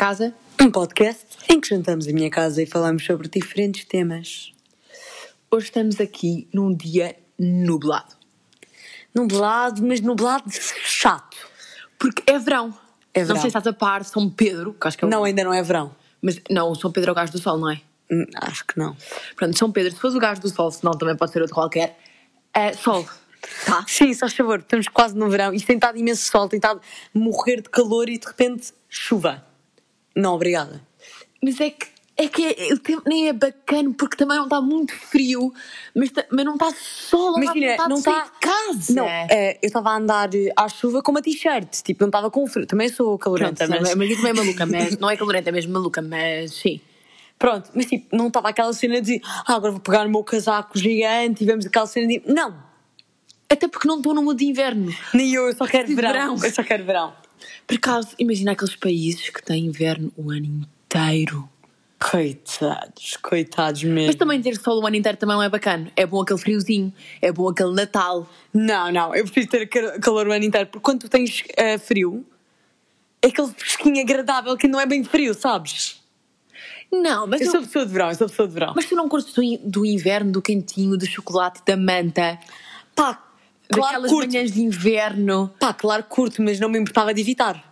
Casa. Um podcast em que jantamos em minha casa e falamos sobre diferentes temas. Hoje estamos aqui num dia nublado. Nublado, mas nublado chato. Porque é verão. É Não verão. sei se estás a par São Pedro, que acho que é o... Não, ainda não é verão. Mas não, o São Pedro é o gajo do sol, não é? Hum, Acho que não. Pronto, São Pedro, se fosse o gajo do sol, senão também pode ser outro qualquer, é sol. Tá? Sim, só favor, estamos quase no verão. Isto tem estado imenso sol, tem estado a morrer de calor e de repente chuva. Não, obrigada. Mas é que, é que é- o tempo nem é bacana porque também não está muito frio, mas, mas não está sol, está não está. de casa. Não, é, eu estava a andar eh, à chuva com uma t-shirt, tipo, não estava com frio. Também sou Pronto, calorenta, mas... mas. mas isso também é maluca, mas não é calorenta, é mesmo maluca, mas sim. Pronto, mas tipo, não estava aquela cena de ah, agora vou pegar o meu casaco gigante e vemos aquela cena de. Não! Até porque não estou no mood de inverno. Nem eu, eu só quero verão. verão. Eu só quero verão. Por acaso, imagina aqueles países que têm inverno o ano inteiro. Coitados, coitados mesmo. Mas também ter sol o ano inteiro também não é bacana. É bom aquele friozinho, é bom aquele Natal. Não, não, eu prefiro ter ca- calor o ano inteiro, porque quando tu tens eh, frio, é aquele fresquinho agradável que não é bem frio, sabes? Não, mas, Eu eu- sou pessoa de verão, eu sou pessoa de verão. mas tu não curtes do, do inverno, do quentinho, do chocolate, da manta, pá, claro daquelas curto. manhãs de inverno. Pá, claro curto, mas não me importava de evitar.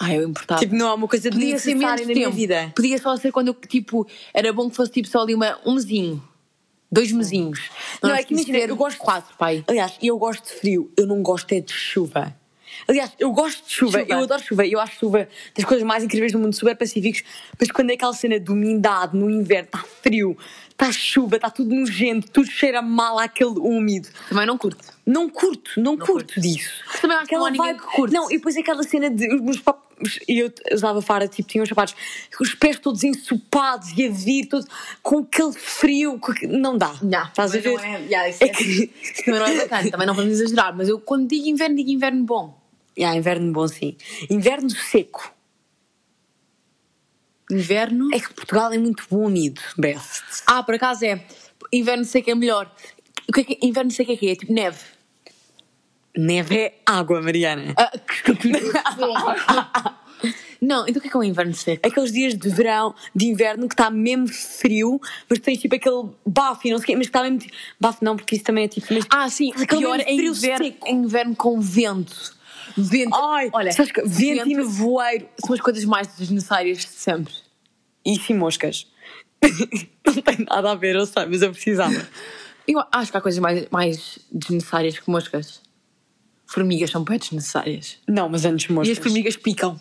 Ai, eu importava. Tipo, não é uma coisa de Podia ser menos na minha tempo. vida. Podia só ser quando eu, tipo, era bom que fosse tipo só ali uma, um mesinho. Dois mesinhos. Não, é é que imagina, preciso ter eu gosto quatro, pai. Aliás, eu gosto de frio, eu não gosto é de chuva. Aliás, eu gosto de chuva, Chuva. eu adoro chuva, eu acho chuva das coisas mais incríveis do mundo, super pacíficos, mas quando é aquela cena de umidade no inverno, está frio, está chuva, está tudo nojento, tudo cheira mal àquele úmido. Também não curto. Não curto, não, curto curto. disso. Também que não há ninguém que curte. Não, e depois aquela cena de os meus papos, e eu usava fara, tipo, tinha os sapatos, os pés todos ensopados e a vir, todos, com aquele frio, aquele- não dá. Não, Estás a também ver? Não é, yeah, isso É é- que- isso também não é bacana, também não vamos exagerar, mas eu quando digo inverno, digo inverno bom. Yeah, inverno bom, sim. Inverno seco. Inverno. É que Portugal é muito bom unido, best. Ah, por acaso é. Inverno sei que é melhor. O que é que inverno sei que é que é? Tipo neve. Neve é água, Mariana. Ah, não, então o que é que é o inverno seco? Aqueles dias de verão, de inverno, que está mesmo frio, mas tens tipo aquele bafo e não sei o quê, mas que está mesmo. tipo- Bafo não, porque isso também é tipo. Mas... Ah, sim, Aquele pior é inverno, seco. é inverno com vento. Vento. Ai, olha, sabes que vento e nevoeiro. são as coisas mais desnecessárias de sempre. E sim, moscas. não tem nada a ver, eu sei, mas eu precisava. Eu acho que há coisas mais, mais desnecessárias que moscas. Formigas são bem desnecessárias. Não, mas antes E moscas. as formigas picam.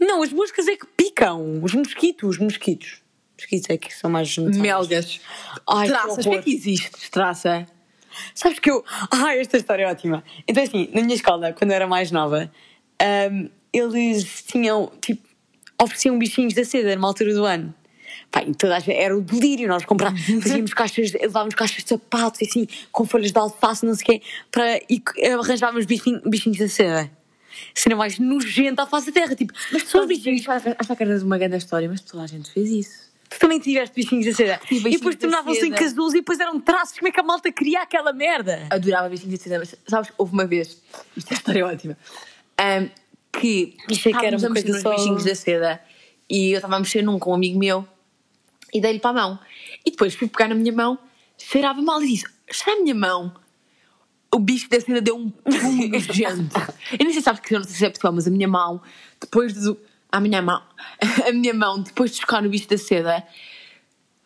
Não, as moscas é que picam. Os mosquitos, os mosquitos. Os mosquitos é que são mais. Melgas. Ai, Traças, que é que existe? Traça. Sabes que eu. Ah, esta história é ótima. Então, assim, na minha escola, quando eu era mais nova, ahm, eles tinham, tipo, ofereciam bichinhos da seda numa altura do ano. Pá, e gente, era o delírio, nós comprávamos, fazíamos caixas, levávamos caixas de sapatos, assim, com folhas de alface, não sei o quê, para, e arranjávamos bichinhos, bichinhos da seda. Cena mais nojenta à face da terra, tipo, mas são os bichinhos. Acho que era uma grande história, mas toda a gente fez isso. Tu também tiveste bichinhos da seda. Tive e depois da tornavam-se em casulos e depois eram traços. Como é que a malta queria aquela merda? Adorava bichinhos de seda, mas sabes, houve uma vez, isto é história ótima, ahm, que Achei que era estávamos a uma mexer coisa nos só- bichinhos da seda e eu estava a mexer num com um amigo meu e dei-lhe para a mão. E depois fui pegar na minha mão, cheirava mal e disse: Está a minha mão? O bicho da seda deu um pulo nojento. Eu não sei se sabes que eu não sei se é pessoal, mas a minha mão, depois do. A minha mão, a minha mão, depois de tocar no bicho da seda,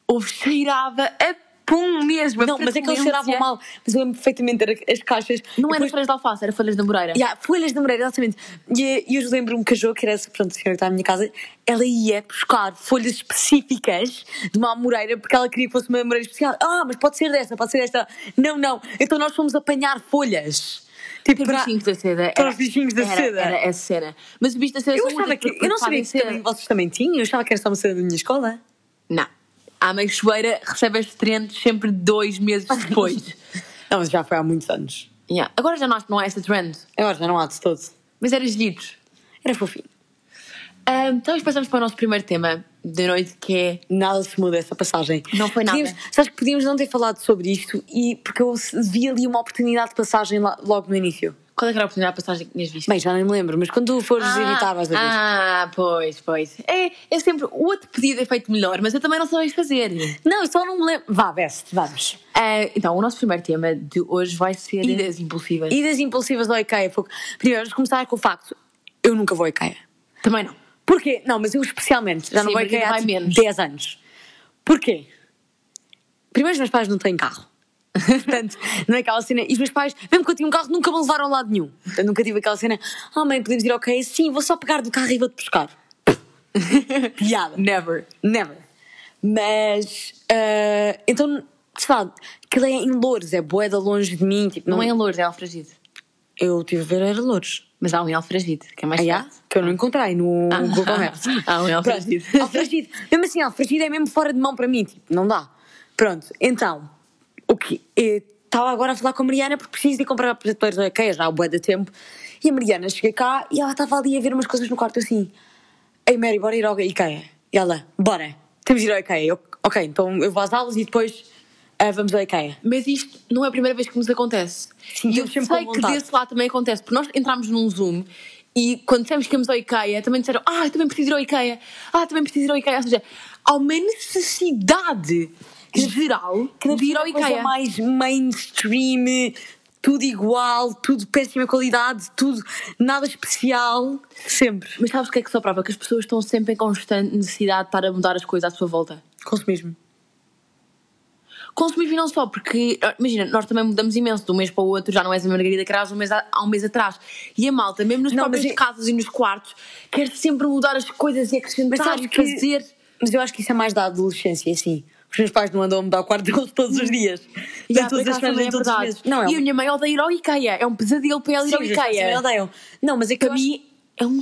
houve cheirava a pum mesmo. Não, mas é que eles cheiravam mal. Mas eu lembro perfeitamente, era as caixas. Não E era depois- folhas de alface, era folhas de moreira. Yeah, folhas de moreira, exatamente. E, e eu lembro-me que a Jo, que era essa, pronto, a senhora que está à minha casa, ela ia buscar folhas específicas de uma amoreira porque ela queria que fosse uma amoreira especial. Ah, mas pode ser desta, pode ser desta. Não, não. Então nós fomos apanhar folhas. Tipo, para, bichinhos da seda. para era- os bichinhos da era- seda. Era essa cena. Mas o bicho da seda eu achava que. Eu não sabia que seda. também vocês também tinham. Eu achava que era só uma cena da minha escola. Não. A meixoeira recebe as trends sempre dois meses depois. Não, mas já foi há muitos anos. Yeah. Agora já não, não há essa trend. Agora já não há de todo. Mas era giros. Era fofinho. Ah, então nós passamos para o nosso primeiro tema da noite que é. Nada se muda essa passagem. Não foi nada. Podíamos, sabes que podíamos não ter falado sobre isto e porque eu vi ali uma oportunidade de passagem logo no início. Qual é que era a primeira passagem que tinhas visto? Bem, já nem me lembro, mas quando tu fores editar vais a ver. ah, pois, pois. É, é sempre. O outro podia ter feito melhor, mas eu também não sabes fazer. Não, eu só não me lembro. Vá, best, vamos. Ah, então, o nosso primeiro tema de hoje vai ser idas impulsivas. Idas impulsivas ao IKEA. Porque, primeiro, vamos começar com o facto: eu nunca vou ao IKEA. Também não. Porquê? Não, mas eu especialmente já não Sim, vou ao Margarida IKEA há vai tipo, menos. 10 anos. Porquê? Primeiro, os meus pais não têm carro. Portanto, não é aquela cena. E os meus pais, mesmo que eu tinha um carro, nunca me levaram a lado nenhum. Portanto, nunca tive aquela cena. Ah, mãe, podemos ir ao IKEA? Sim, vou só pegar do carro e vou-te buscar. Piada. Never. Never. Mas, ah, então, sei lá, aquilo é em Louros, é boeda longe de mim. Tipo, Não é em Lourdes, é Alfragide. Eu tive a ver, era Louros. Mas há um em Alfragide, que é mais Ah, há? Que eu não encontrei no Google Maps. Ah, um em Alfragide. Alfragide. Mesmo assim, Alfragide é mesmo fora de mão para mim, tipo, não dá. Pronto, então, o que? Estava agora a falar com a Mariana porque preciso de ir comprar prateleiras da IKEA já há bué de tempo. E a Mariana, cheguei cá e ela estava ali a ver umas coisas no quarto assim. Ei Mary, bora ir ao IKEA. E ela, bora, temos de ir ao IKEA. Eu, ok, então eu vou às aulas e depois ah, vamos ao IKEA. Mas isto não é a primeira vez que nos acontece. Sim, e eu sei que desse lado também acontece, porque nós entramos num Zoom e quando dissemos que íamos ao IKEA, também disseram, ah, também preciso ir ao IKEA, ah, também preciso ir ao IKEA. Ou seja, há uma necessidade geral Que de ir ao é coisa IKEA. mais mainstream, tudo igual, tudo péssima qualidade, tudo nada especial, sempre. Mas sabes o que é que só prova? Que as pessoas estão sempre em constante necessidade de estar a mudar as coisas à sua volta. Consumismo. Consumir não só, porque, ah, imagina, nós também mudamos imenso de um mês para o outro, já não és a Margarida que eras um mês a- há um mês atrás. E a malta, mesmo nas Não, é- casas e nos quartos, quer sempre mudar as coisas e acrescentar e que- fazer. Mas eu acho que isso é mais da adolescência, assim. Os meus pais não andam a mudar o quarto deles todos os dias. E há, todas as semanas, é todos os meses. Não, é E a minha mãe odeia ir ao IKEA. É um pesadelo para ela ir Sim, ao IKEA. odeiam. Não, mas é que Para acho- mim é um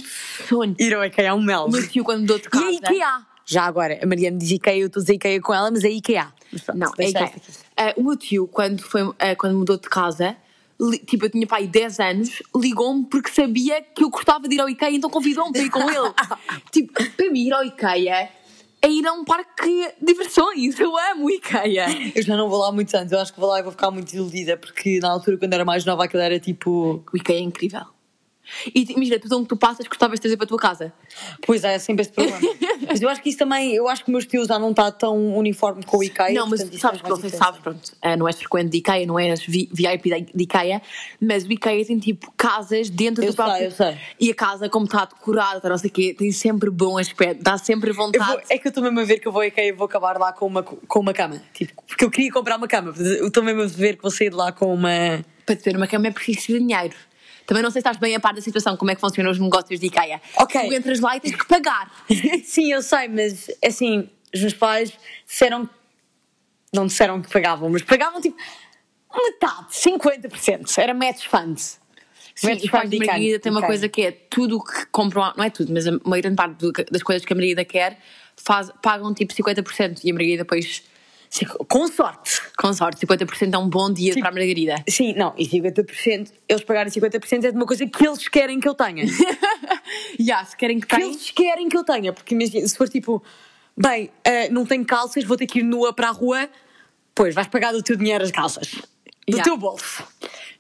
sonho. Ir ao IKEA é um mel. Meu tio, quando mudou de E casa. a IKEA. Já agora, a Mariana diz IKEA, eu estou a dizer IKEA com ela, mas é IKEA. Pronto, Não, é deixa IKEA. aqui. Ah, o meu tio, quando, foi, ah, quando mudou de casa, li- tipo, eu tinha pai 10 anos, ligou-me porque sabia que eu gostava de ir ao IKEA, então convidou-me para ir com ele. tipo, para mim ir ao IKEA é ir a um parque de diversões. Eu amo o IKEA. Eu já não vou lá há muitos anos, eu acho que vou lá e vou ficar muito desiludida, porque na altura, quando era mais nova, aquilo era tipo. O IKEA é incrível. E imagina, tudo onde tu passas gostavas de trazer para a tua casa. Pois é, é sempre esse problema. mas eu acho que isso também, eu acho que o meu estilo já não está tão uniforme com o IKEA. não, mas portanto, sabes não diferença. sabes, pronto, ah, não és frequente de IKEA, não és vi- VIP de IKEA, mas o IKEA tem tipo casas dentro Eu do próprio. sei, eu sei. E a casa, como está decorada, não sei o quê, tem sempre bom aspecto, dá sempre vontade. vou- é que eu estou mesmo a ver que eu vou a IKEA e vou acabar lá com uma, com uma cama. Tipo, porque eu queria comprar uma cama. Eu estou mesmo a ver que vou sair de lá com uma. Para ter uma cama é preciso de dinheiro. Também não sei se estás bem a par da situação, como é que funcionam os negócios de IKEA. Ok. Tu entras lá e tens que pagar. Sim, eu sei, mas assim, os meus pais disseram. Não disseram que pagavam, mas pagavam tipo metade, 50%. Era match funds. Sim, Match e faz de Margarida tem uma coisa que é tudo o que compram, não é tudo, mas a uma grande parte do- das coisas que a Margarida quer faz, pagam tipo 50% e a Margarida depois, Com sorte. com sorte, 50% é um bom dia Tipo- para a Margarida. Sim, não, e 50%, eles pagarem 50% é de uma coisa que eles querem que eu tenha. yeah, se querem que que tenha. eles querem que eu tenha. Porque imagina, se for tipo, bem, ah, não tenho calças, vou ter que ir nua para a rua, pois vais pagar do teu dinheiro as calças. Do Yeah. teu bolso.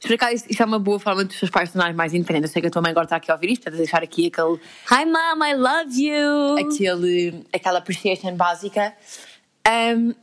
Por acaso, isso, isso é uma boa forma dos seus pais tornarem mais independentes. Eu sei que a tua mãe agora está aqui a ouvir isto, para deixar aqui aquele Hi mom, I love you. aquele, aquela appreciation básica, Ahm,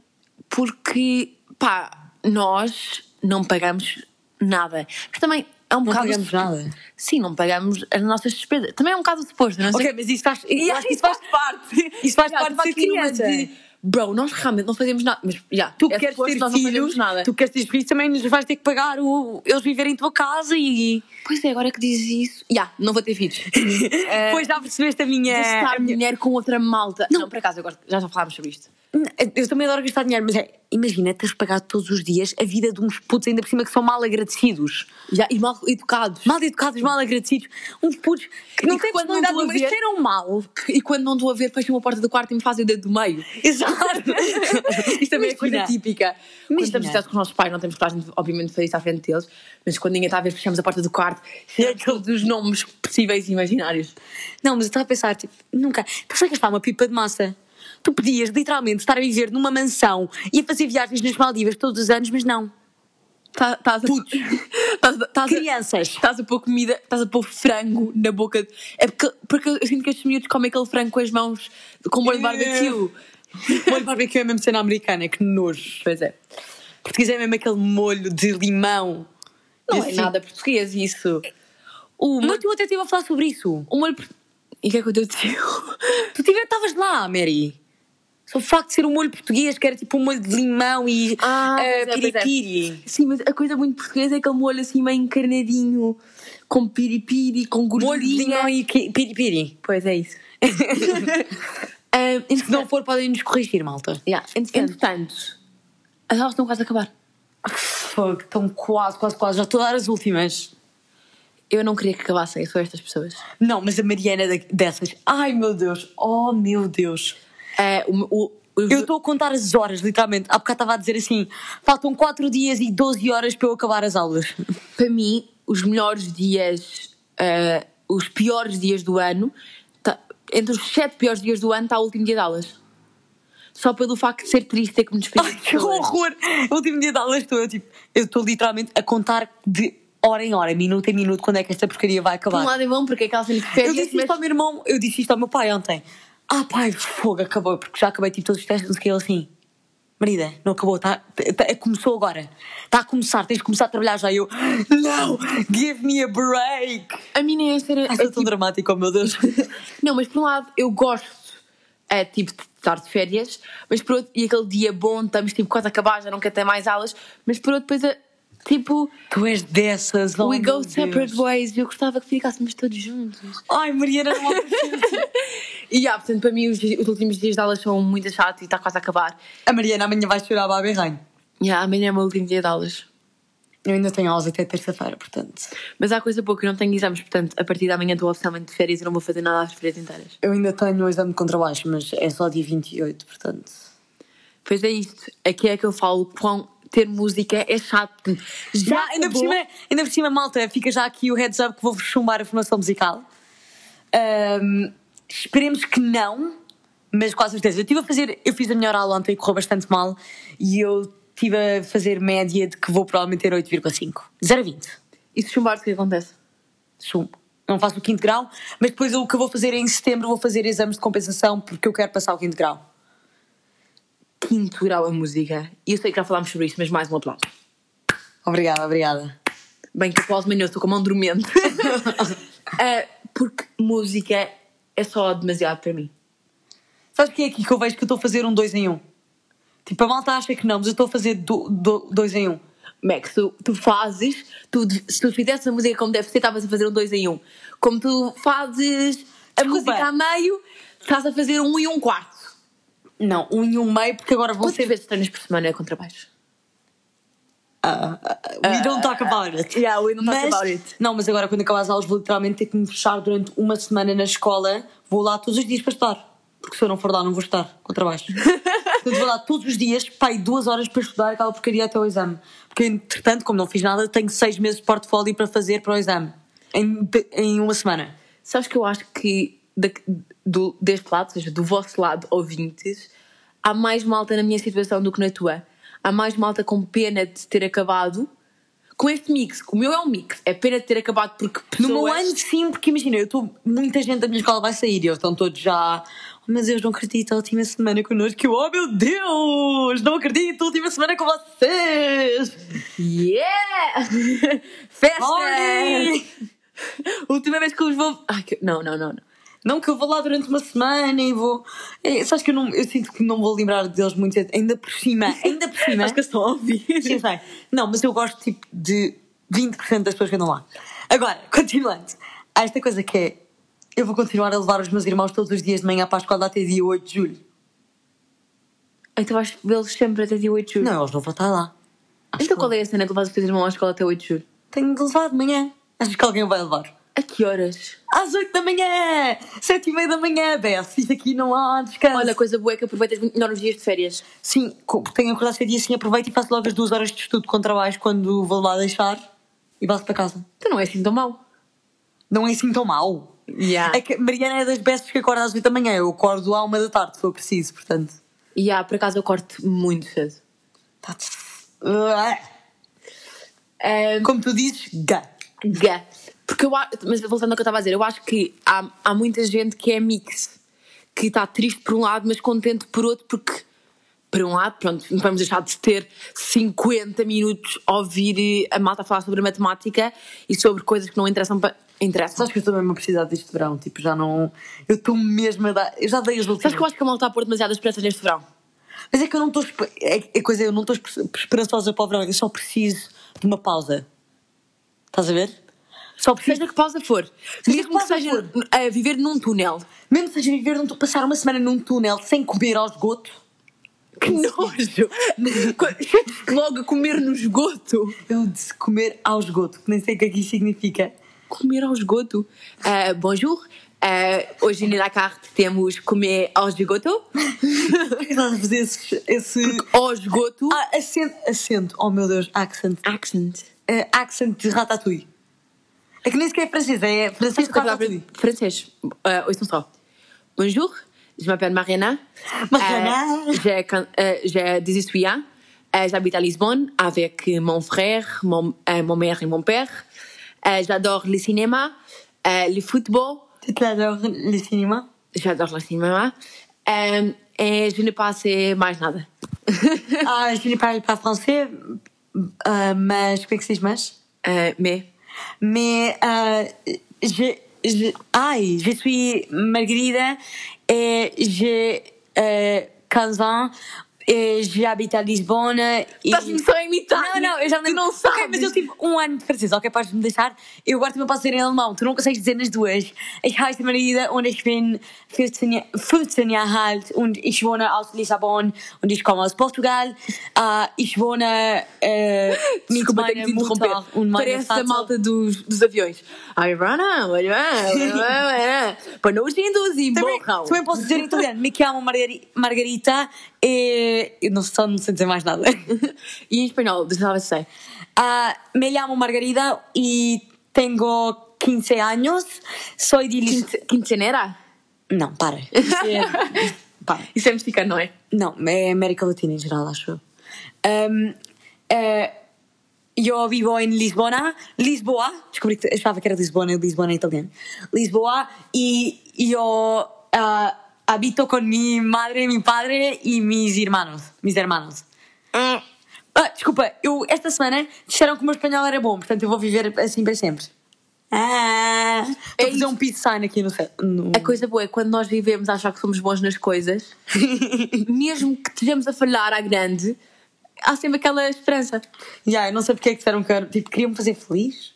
porque, pá, nós não pagamos nada. Mas também é um Não bocado. pagamos nada. Sim, não pagamos as nossas despesas. Também é um bocado suposto, não sei. Ok, mas isso faz, Yeah, isso faz parte. Isso faz Yeah, parte numa criança. de, Bro, nós realmente não fazemos nada. Mas, yeah, Tu é queres ter nós não filhos, nada. tu queres ter filhos, também lhes vais ter que pagar o, eles viverem em tua casa e. Pois é, agora que dizes isso. Já, não vou ter filhos. Depois já percebeste a minha. Gastar a minha- dinheiro com outra malta. Não, por acaso, gosto, já já falámos sobre isto. Eu também adoro gastar dinheiro, mas é, imagina teres pagado todos os dias a vida de uns putos ainda por cima que são mal agradecidos. Já, e mal educados. Mal educados, mal agradecidos. Uns putos que não têm quando personalidade a nenhuma, ver- cheiram mal. E quando não estou a ver, fecham a porta do quarto e me fazem o dedo do meio. Exato. Isto também é coisa Imagina. típica. Quando Imagina. estamos sentados com os nossos pais, não temos coragem, obviamente, de fazer isso à frente deles, mas quando ninguém está a ver, fechamos a porta do quarto e é todos os nomes possíveis e imaginários. Não, mas eu estava a pensar, tipo, nunca. Pensei que gastar uma pipa de massa. Tu podias literalmente estar a viver numa mansão e a fazer viagens nas Maldivas todos os anos, mas não. Tá- Estás a- estás a- Crianças. Estás a pôr comida, estás a pôr frango na boca. de- É porque, porque eu sinto que estes miúdos comem aquele frango com as mãos com molho de barbecue. Molho barbecue é mesmo cena americana, que nojo. Pois é. Português é mesmo aquele molho de limão. Não E é assim- nada português isso. O molho, Mas tu até estive a falar sobre isso. o molho. E o que é que eu te digo? Tu estavas lá, Mary. O facto de ser um molho português, que era tipo um molho de limão e Ah, eh, pois é, pois é. piripiri. Sim, mas a coisa muito portuguesa é aquele molho assim meio encarnadinho, com piripiri, com gordurinha. Molho de limão e piripiri. Pois é isso. Ah, Se não for, podem nos corrigir, malta. yeah, entretanto, as aulas estão quase a acabar. Fogo, estão quase, quase, quase. Já estou a dar as últimas. Eu não queria que acabassem, só estas pessoas. Não, mas a Mariana dessas. Ai meu Deus, oh meu Deus. É, o, o, Eu estou a contar as horas, literalmente. Há bocado estava a dizer assim: faltam 4 dias e 12 horas para eu acabar as aulas. para mim, os melhores dias, ah, os piores dias do ano, tá- entre os sete piores dias do ano está o último dia de aulas. Só pelo facto de ser triste ter que me despedir. Ai, de que horror! O último dia de aulas estou eu, tipo, eu estou literalmente a contar de hora em hora, minuto em minuto, quando é que esta porcaria vai Por um acabar. lado é bom porque é aquela cena de Eu disse mas- isto ao meu irmão, eu disse isto ao meu pai ontem. Ah, pai, fogo, acabou, porque já acabei tipo todos os testes, não sei o que, ele assim. Marida, não acabou, tá, tá- começou agora. Está a começar, tens de começar a trabalhar já. E eu, não, give me a break. a mim nem é ser. Ai, é tão tipo- dramático, oh meu Deus. Não, mas por um lado eu gosto é, tipo, de estar de férias, mas por outro, e aquele dia bom, estamos tipo quase a acabar, já não quero ter mais aulas, mas por outro, depois, é, tipo, tu és dessas, oh we go separate Deus. ways. Eu gostava que ficássemos todos juntos. Ai, Mariana, não há E yeah, portanto, para mim, os, os últimos dias de aulas são muito chatos e está quase a acabar. A Mariana amanhã vai chorar a berranho. Yeah, amanhã é o meu último dia de aulas. Eu ainda tenho aulas até terça-feira, portanto. Mas há coisa pouco, eu não tenho exames, portanto, a partir de amanhã estou oficialmente de férias e não vou fazer nada às férias inteiras. Eu ainda tenho um exame de contrabaixo, mas é só dia 28, portanto. Pois é isto. Aqui é que eu falo quão ter música é chato. Já, ainda, por cima, ainda por cima, malta, fica já aqui o heads up que vou-vos chumbar a formação musical. Ahm, esperemos que não, mas com certeza. Eu estive a fazer, eu fiz a melhor aula ontem e correu bastante mal e eu estive a fazer média de que vou provavelmente ter 8,5. 0 a 20. E se chumbar, o que acontece? Chumbo. Não faço o quinto grau, mas depois o que eu vou fazer é em setembro vou fazer exames de compensação porque eu quero passar o quinto grau. Quinto grau a música. E eu sei que já falámos sobre isto, mas mais um aplauso. Obrigada, obrigada. Bem, que aplauso menino, eu estou com a mão dormente. Ah, porque música é só demasiado para mim. Sabes o que é aqui que eu vejo que eu estou a fazer um 2 em 1? Um? Tipo, a malta acha que não, mas eu estou a fazer 2 em 1. Um. Max, tu, tu fazes, tu, se tu fizesse a música como deve ser, estavas a fazer um dois em um. Como tu fazes a Desculpa. música a meio, estás a fazer um e um quarto. Não, um e um meio, porque agora vão ser. vezes treinas por semana é contrabaixo? Ah, ah, we don't talk about it. yeah, we don't talk Mas- about it. Não, mas agora quando acabar as aulas vou literalmente ter que me fechar durante uma semana na escola. Vou lá todos os dias para estudar. Porque se eu não for lá, não vou estar com trabalho. Portanto, vou lá todos os dias, pai, duas horas para estudar aquela porcaria até o exame. Porque, entretanto, como não fiz nada, tenho seis meses de portfólio para fazer para o exame. Em, em uma semana. Sabes que eu acho que da- do, deste lado, ou seja, do vosso lado, ouvintes, há mais malta na minha situação do que na tua. Há mais malta com pena de ter acabado com este mix. O meu é um mix. É pena de ter acabado porque pessoas... No meu ano, sim, porque imagina, eu estou. Muita gente da minha escola vai sair e eles estão todos já. Oh, mas eu não acredito, a última semana connosco. Oh meu Deus, não acredito, a última semana com vocês! Yeah! Festa! Última vez que eu vos vou. Ai, que... Não, não, não, não. Não que eu vou lá durante uma semana e vou. É, sabes que eu, não, eu sinto que não vou lembrar deles muito, ainda por cima, ainda por cima. Acho que estão a ouvir. Sim, sei. Não, mas eu gosto tipo de 20% das pessoas que andam lá. Agora, continuando. Há esta coisa que é. Eu vou continuar a levar os meus irmãos todos os dias de manhã para a escola até dia 8 de julho. Então vais vê-los sempre até dia 8 de julho. Não, eles não vão estar lá. Acho Então qual é a cena que levas os teus irmãos à escola até 8 de julho? Tenho de levar de manhã. Achas que alguém vai levar? A que horas? Às 8 da manhã! 7 e meia da manhã, Beth. Isto aqui não há descanso. Olha, coisa boa é que aproveitas muito melhor os dias de férias. Sim, tenho que acordar cedo e assim aproveito e faço logo as duas horas de estudo com trabalho quando vou lá deixar e passo para casa. Então não é assim tão mau. Não é assim tão mau. Yeah. É que Mariana é das bestas que acorda às 8 da manhã. Eu acordo à 1 da tarde, se for preciso, portanto. E yeah, por acaso eu corto muito cedo. Ah, Ahm, Como tu dizes, gá. Gá. Porque eu acho, mas voltando ao que eu estava a dizer, eu acho que há, há muita gente que é mix, que está triste por um lado, mas contente por outro, porque, por um lado, pronto, não vamos deixar de ter 50 minutos a ouvir a malta falar sobre matemática e sobre coisas que não interessam para. Interessam. Sabes que eu estou mesmo a precisar disto verão, tipo, já não. Eu estou mesmo a dar. Eu já dei as últimas. Sabes que eu acho que a malta está a pôr demasiadas esperanças neste verão? Mas é que eu não estou. É, é coisa, eu não estou espe- esperançosa para o verão, eu só preciso de uma pausa. Estás a ver? Só. Seja que pausa for. Seja Mesmo que que seja a viver num túnel. Mesmo que seja viver, num, passar uma semana num túnel sem comer ao esgoto. Que nojo! Logo a comer no esgoto. Eu disse comer ao esgoto, que nem sei o que é que isso significa. Comer ao esgoto. Ah, bonjour. Ah, hoje na carte temos comer ao esgoto. Estás a fazer esse. esse... Ao esgoto. Ah, acento, acento, oh meu Deus, accent. Accent. Eh, accent de ratatouille. É que nem sequer é francês, é francês. Uh, ouçam só. Bonjour, je m'appelle Mariana. Mariana. Euh, j'ai euh, j'ai 18 ans. Euh, J'habite à Lisbonne avec mon frère, mon, euh, mon mère et mon père. J'adore le cinéma, le football. Tu t'adores le cinéma? J'adore le cinéma. Et je ne passe mais nada. Ah, je ne parle pas français, euh, mas como é que diz mais? Mais Mais euh, je, je, ai, je suis Margarida et j'ai euh, 15 ans et j'habite à Lisbonne. e- estás-me só a imitar. Não, não, eu já tu não sabes. mas eu tive um ano de francês, ok? Podes me deixar? Eu agora também posso dizer em alemão, tu não consegues dizer nas duas. Ich heiße Maria und ich bin 15, Jahr- 15 Jahre alt und ich wohne aus Lissabon und ich komme aus Portugal. Uh, ich wohne äh, mit Desculpa, tenho meiner interromper. Mutter und meinem Parece a Vater. malta dos, dos aviões. Ai, Rana, para não os induzir, morram. também posso dizer em italiano. Me Margari- Margarita e... Eu não, só não sei dizer mais nada. E em espanhol, deixa eu sei. Ah, me llamo Margarida y tengo 15 años. Soy de Lis- Quince- Quincenera? Não, para. Isso é- para. Isso é mexicano, não é? Não, é América Latina em geral, acho eu. Um, eh, eu vivo em Lisboa, Lisboa, descobri que achava que era Lisboa, e Lisboa é italiano. Lisboa, e eu ah, habito com minha madre, meu padre e mis hermanos. Mis hermanos. Ah, desculpa, eu esta semana disseram que o meu espanhol era bom, portanto eu vou viver assim para sempre. Ah, Estou a fazer um peace sign aqui no, céu- no... A coisa boa é quando nós vivemos a achar que somos bons nas coisas, mesmo que estejamos a falhar à grande, há sempre aquela esperança. Já, eu não sei porque é que disseram que tipo, queriam-me fazer feliz.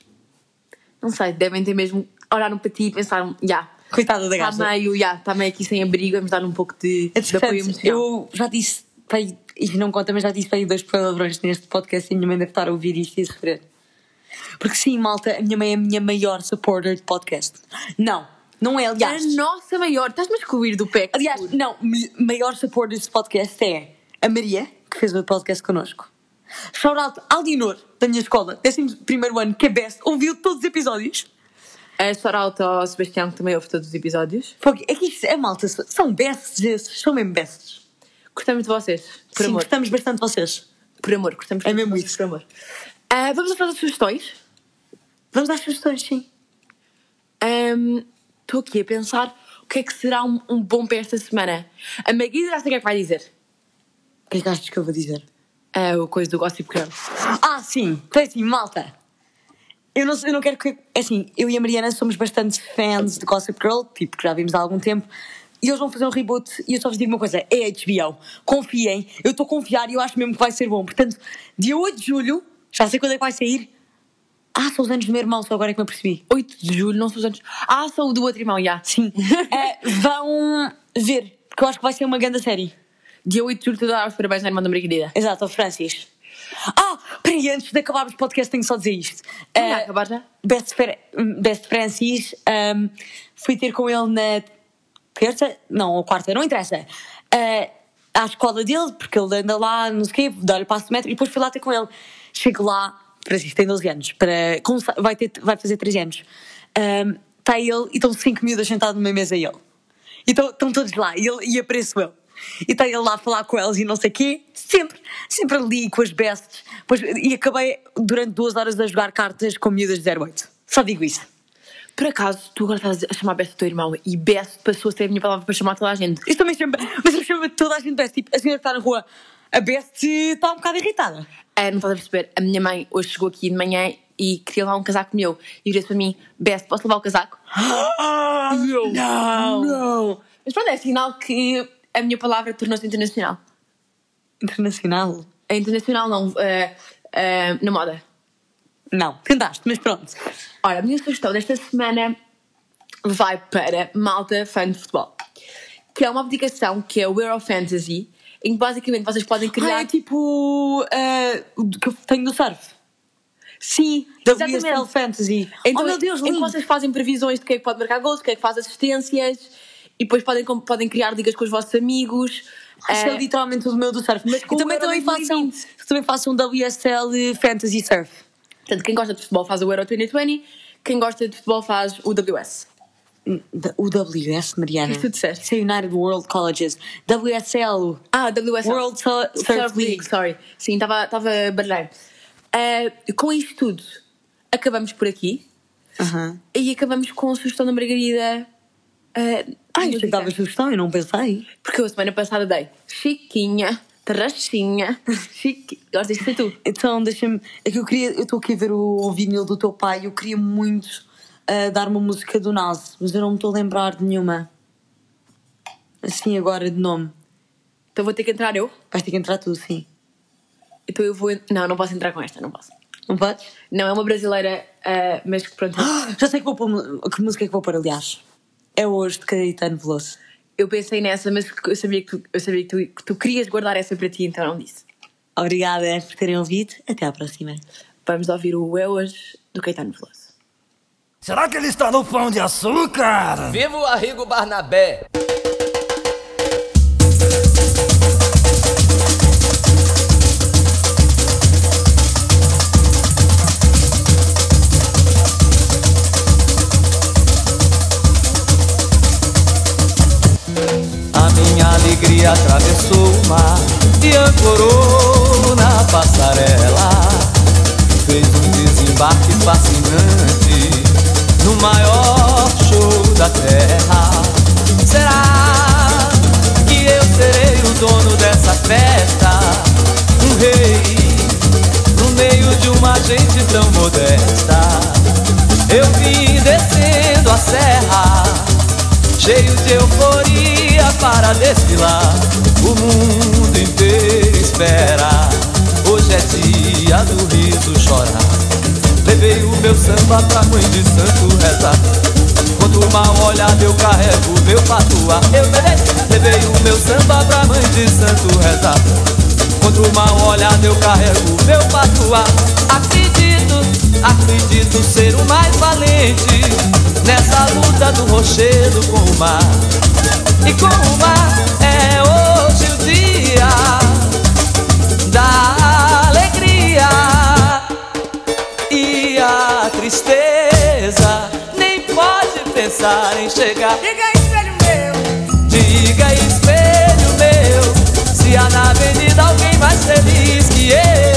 Não sei, devem ter mesmo olharam para ti e pensaram, já, Coitada da está gaja. meio, já, está meio aqui sem abrigo, vamos dar um pouco de, de apoio emocional. eu já disse, pai, e não conta, mas já disse para aí dois palavrões neste podcast e a minha mãe deve estar a ouvir isto e a sofrer. Porque sim, malta, a minha mãe é a minha maior supporter de podcast. Não, não é, aliás. A nossa maior, estás-me a excluir do PEC. Aliás, não, me- maior supporter deste podcast é a Maria, que fez o podcast connosco. Shout out Aldinor, da minha escola, 11 primeiro ano, que é best, ouviu todos os episódios. A shout ao Sebastião, que também ouve todos os episódios. Fogo, É que isto é malta, são bests esses, são mesmo bests. Gostamos de vocês, por Sim, amor. gostamos bastante de vocês. Por amor, gostamos É mesmo isso. Por amor. Ah, vamos a falar das sugestões. Vamos dar sugestões, sim. Estou aqui a pensar o que é que será um, um bom para esta semana. A Magui já sei o que é que vai dizer. O que é que achas que eu vou dizer? Ah, o coisa do Gossip Girl. Ah, sim, então é assim, malta. Eu não, eu não quero que. é Assim, eu e a Mariana somos bastante fãs de Gossip Girl, tipo, que já vimos há algum tempo. E eles vão fazer um reboot e eu só vos digo uma coisa: é HBO. Confiem, eu estou a confiar e eu acho mesmo que vai ser bom. Portanto, dia 8 de julho, já sei quando é que vai sair. Ah, são os anos do meu irmão, só agora é que me apercebi. 8 de julho, não são os anos. Ah, são o do outro irmão, já. Sim. Eh, vão ver, porque eu acho que vai ser uma grande série. Dia 8 de julho, tu dá os parabéns à irmã da Maria querida. Exato, ao Francis. Ah, peraí, antes de acabarmos o podcast, tenho só dizer isto. Eh, acabar já? Best, Fer- Best Francis, um, fui ter com ele na terça, não, ou quarta, não interessa, uh, à escola dele, porque ele anda lá, não sei o quê, dá-lhe passo de metro, e depois fui lá ter com ele. Chego lá, Francis tem 12 anos, para, vai, ter, vai fazer 13 anos. Está ele e estão cinco miúdas sentadas numa mesa e ele. E estão estão todos lá, e, ele, e apareço eu. E está ele lá a falar com elas e não sei o quê. Sempre, sempre ali com as bestes. Pois, e acabei durante duas horas a jogar cartas com miúdas de 08. Só digo isso. Por acaso, tu agora estás a chamar Best do teu irmão e Best passou a ser a minha palavra para chamar toda a gente. Isto também chama, mas eu chamo toda a gente best. Tipo, a senhora que está na rua, a best está um bocado irritada. É, não estás a perceber? A minha mãe hoje chegou aqui de manhã e queria levar um casaco meu. E disse para mim: Best, posso levar o casaco? não! Não! Não! Mas pronto, é sinal que a minha palavra tornou-se internacional. Internacional? É internacional, não. eh, eh, na moda. Não. Tentaste, mas pronto. Ora, a minha sugestão desta semana vai para Malta Fã de Futebol. Que é uma aplicação que é o Euro Fantasy, em que basicamente vocês podem criar. Ah, é tipo o que eu tenho do surf. Sim, Da exatamente. WSL Fantasy. Então, oh meu Deus, em que vocês fazem previsões de quem é que pode marcar gols, quem é que faz assistências e depois podem, podem criar ligas com os vossos amigos. Isto é Eh, literalmente o meu do surf. Mas e também, também, façam, 2020. também façam um WSL Fantasy Surf. portanto, quem gosta de futebol faz o Euro 2020, quem gosta de futebol faz o WS. O WS, Mariana. O que tu disseste? Isso é United World Colleges. WSL. Ah, WSL. World Sur- Surf League. League. Sorry. Sim, estava a baralhar. Eh, com isto tudo, acabamos por aqui Aham. e acabamos com a sugestão da Margarida. eh, Ai, eu dava sugestão, eu não pensei. Porque eu a semana passada dei Chiquinha, Terrachinha, Chiquinha. Gostas de ser tu? Então, deixa-me. É que eu queria. Eu estou aqui a ver o, o vinil do teu pai. Eu queria muito ah, dar uma música do Nas, mas eu não me estou a lembrar de nenhuma. Assim, agora de nome. Então vou ter que entrar eu. Vais ter que entrar tu, sim. Então eu vou. Não, não posso entrar com esta, não posso. Não podes? Não, é uma brasileira, ah, mas que pronto. Já sei que, vou pôr, que música é que vou pôr, aliás. É hoje de Caetano Veloso. Eu pensei nessa, mas eu sabia que tu, eu sabia que tu, que tu querias guardar essa para ti, então não disse. Obrigada por terem ouvido. Até à próxima. Vamos ouvir o É Hoje do Caetano Veloso. Será que ele está no pão de açúcar? Viva o Arrigo Barnabé! Atravessou o mar e ancorou na passarela. Fez um desembarque fascinante no maior show da terra. Será que eu serei o dono dessa festa? Um rei no meio de uma gente tão modesta. Eu vim descendo a serra cheio de euforia para desfilar. O mundo inteiro espera. Hoje é dia do riso chorar. Levei o meu samba pra mãe de santo rezar. Quanto mal olhado eu carrego meu patuá. Eu levei, levei o meu samba pra mãe de santo rezar. Quanto mal olhado eu carrego meu patuá. Acredito, acredito ser o mais valente nessa luta do rochedo com o mar. E com o mar é hoje o dia da alegria e a tristeza nem pode pensar em chegar. alguém mais feliz que eu.